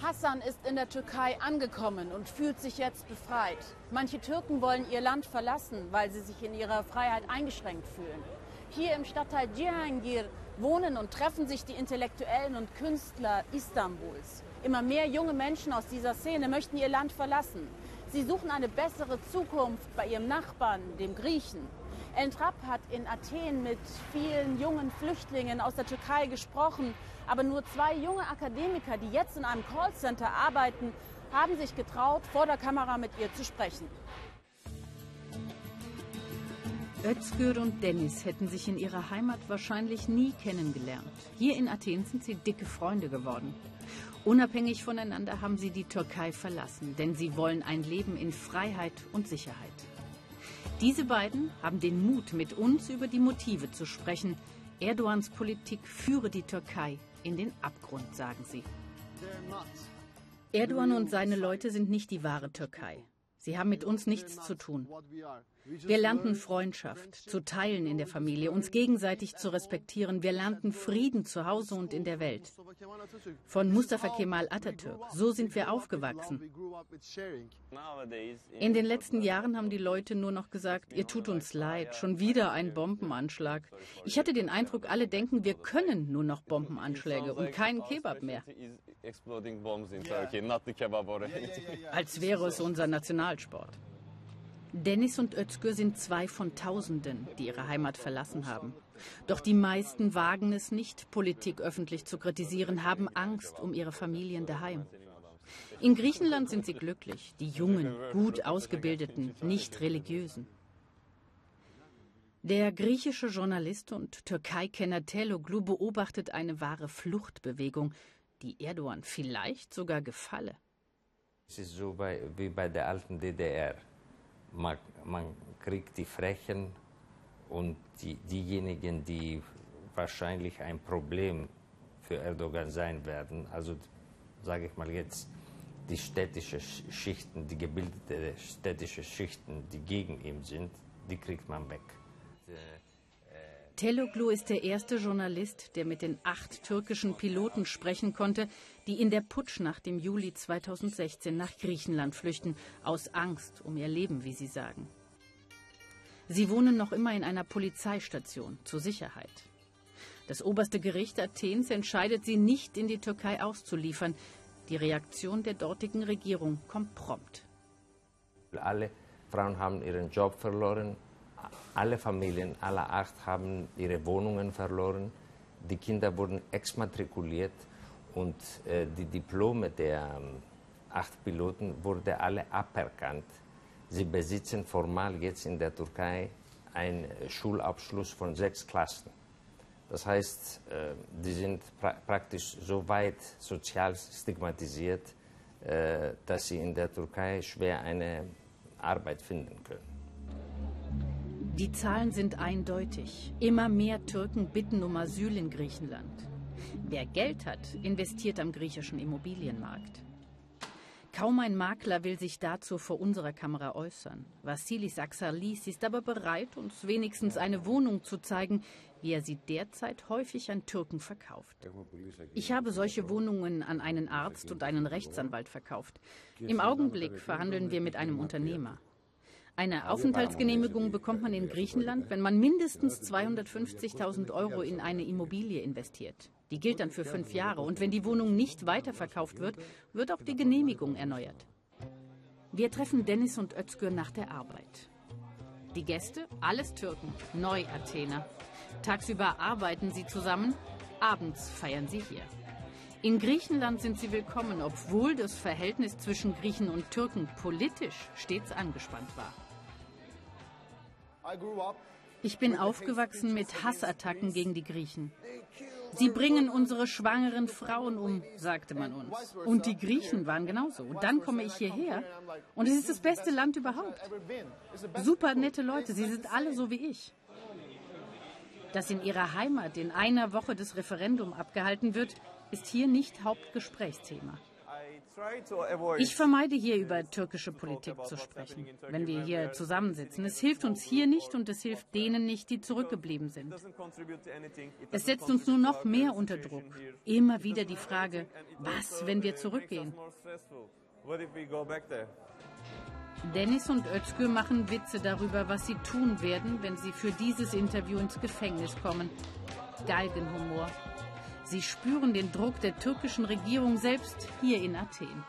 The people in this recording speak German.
Hassan ist in der Türkei angekommen und fühlt sich jetzt befreit. Manche Türken wollen ihr Land verlassen, weil sie sich in ihrer Freiheit eingeschränkt fühlen. Hier im Stadtteil Cihangir wohnen und treffen sich die Intellektuellen und Künstler Istanbuls. Immer mehr junge Menschen aus dieser Szene möchten ihr Land verlassen. Sie suchen eine bessere Zukunft bei ihrem Nachbarn, dem Griechen. Entrap hat in Athen mit vielen jungen Flüchtlingen aus der Türkei gesprochen. Aber nur zwei junge Akademiker, die jetzt in einem Callcenter arbeiten, haben sich getraut, vor der Kamera mit ihr zu sprechen. Özgür und Dennis hätten sich in ihrer Heimat wahrscheinlich nie kennengelernt. Hier in Athen sind sie dicke Freunde geworden. Unabhängig voneinander haben sie die Türkei verlassen, denn sie wollen ein Leben in Freiheit und Sicherheit. Diese beiden haben den Mut, mit uns über die Motive zu sprechen. Erdogans Politik führe die Türkei in den Abgrund, sagen sie. Erdogan und seine Leute sind nicht die wahre Türkei. Sie haben mit uns nichts zu tun. Wir lernten Freundschaft, zu teilen in der Familie, uns gegenseitig zu respektieren. Wir lernten Frieden zu Hause und in der Welt. Von Mustafa Kemal Atatürk. So sind wir aufgewachsen. In den letzten Jahren haben die Leute nur noch gesagt, ihr tut uns leid, schon wieder ein Bombenanschlag. Ich hatte den Eindruck, alle denken, wir können nur noch Bombenanschläge und keinen Kebab mehr. Als wäre es unser Nationalsport. Dennis und Özgür sind zwei von Tausenden, die ihre Heimat verlassen haben. Doch die meisten wagen es nicht, Politik öffentlich zu kritisieren, haben Angst um ihre Familien daheim. In Griechenland sind sie glücklich, die jungen, gut ausgebildeten, nicht religiösen. Der griechische Journalist und Türkei-Kenner Teloglu beobachtet eine wahre Fluchtbewegung, die Erdogan vielleicht sogar gefalle. Es ist so bei, wie bei der alten DDR man, man kriegt die Frechen und die, diejenigen, die wahrscheinlich ein Problem für Erdogan sein werden, also sage ich mal jetzt die städtische Schichten, die gebildete städtische Schichten, die gegen ihn sind, die kriegt man weg. Teloglu ist der erste Journalist, der mit den acht türkischen Piloten sprechen konnte, die in der Putschnacht im Juli 2016 nach Griechenland flüchten, aus Angst um ihr Leben, wie sie sagen. Sie wohnen noch immer in einer Polizeistation zur Sicherheit. Das oberste Gericht Athens entscheidet, sie nicht in die Türkei auszuliefern. Die Reaktion der dortigen Regierung kommt prompt. Alle Frauen haben ihren Job verloren, alle Familien, alle acht haben ihre Wohnungen verloren. Die Kinder wurden exmatrikuliert und äh, die Diplome der ähm, acht Piloten wurden alle aberkannt. Sie besitzen formal jetzt in der Türkei einen Schulabschluss von sechs Klassen. Das heißt, äh, die sind pra praktisch so weit sozial stigmatisiert, äh, dass sie in der Türkei schwer eine Arbeit finden können. Die Zahlen sind eindeutig. Immer mehr Türken bitten um Asyl in Griechenland. Wer Geld hat, investiert am griechischen Immobilienmarkt. Kaum ein Makler will sich dazu vor unserer Kamera äußern. Vassilis Axalis ist aber bereit, uns wenigstens eine Wohnung zu zeigen, wie er sie derzeit häufig an Türken verkauft. Ich habe solche Wohnungen an einen Arzt und einen Rechtsanwalt verkauft. Im Augenblick verhandeln wir mit einem Unternehmer. Eine Aufenthaltsgenehmigung bekommt man in Griechenland, wenn man mindestens 250.000 Euro in eine Immobilie investiert. Die gilt dann für fünf Jahre und wenn die Wohnung nicht weiterverkauft wird, wird auch die Genehmigung erneuert. Wir treffen Dennis und Özgür nach der Arbeit. Die Gäste, alles Türken, Neu-Athener. Tagsüber arbeiten sie zusammen, abends feiern sie hier. In Griechenland sind sie willkommen, obwohl das Verhältnis zwischen Griechen und Türken politisch stets angespannt war. Ich bin aufgewachsen mit Hassattacken gegen die Griechen. Sie bringen unsere schwangeren Frauen um, sagte man uns. Und die Griechen waren genauso. Und dann komme ich hierher und es ist das beste Land überhaupt. Super nette Leute, sie sind alle so wie ich. Dass in ihrer Heimat in einer Woche das Referendum abgehalten wird, ist hier nicht Hauptgesprächsthema. Ich vermeide hier über türkische Politik zu sprechen, wenn wir hier zusammensitzen. Es hilft uns hier nicht und es hilft denen nicht, die zurückgeblieben sind. Es setzt uns nur noch mehr unter Druck. Immer wieder die Frage, was, wenn wir zurückgehen? Dennis und Özgür machen Witze darüber, was sie tun werden, wenn sie für dieses Interview ins Gefängnis kommen. Galgenhumor. Sie spüren den Druck der türkischen Regierung selbst hier in Athen.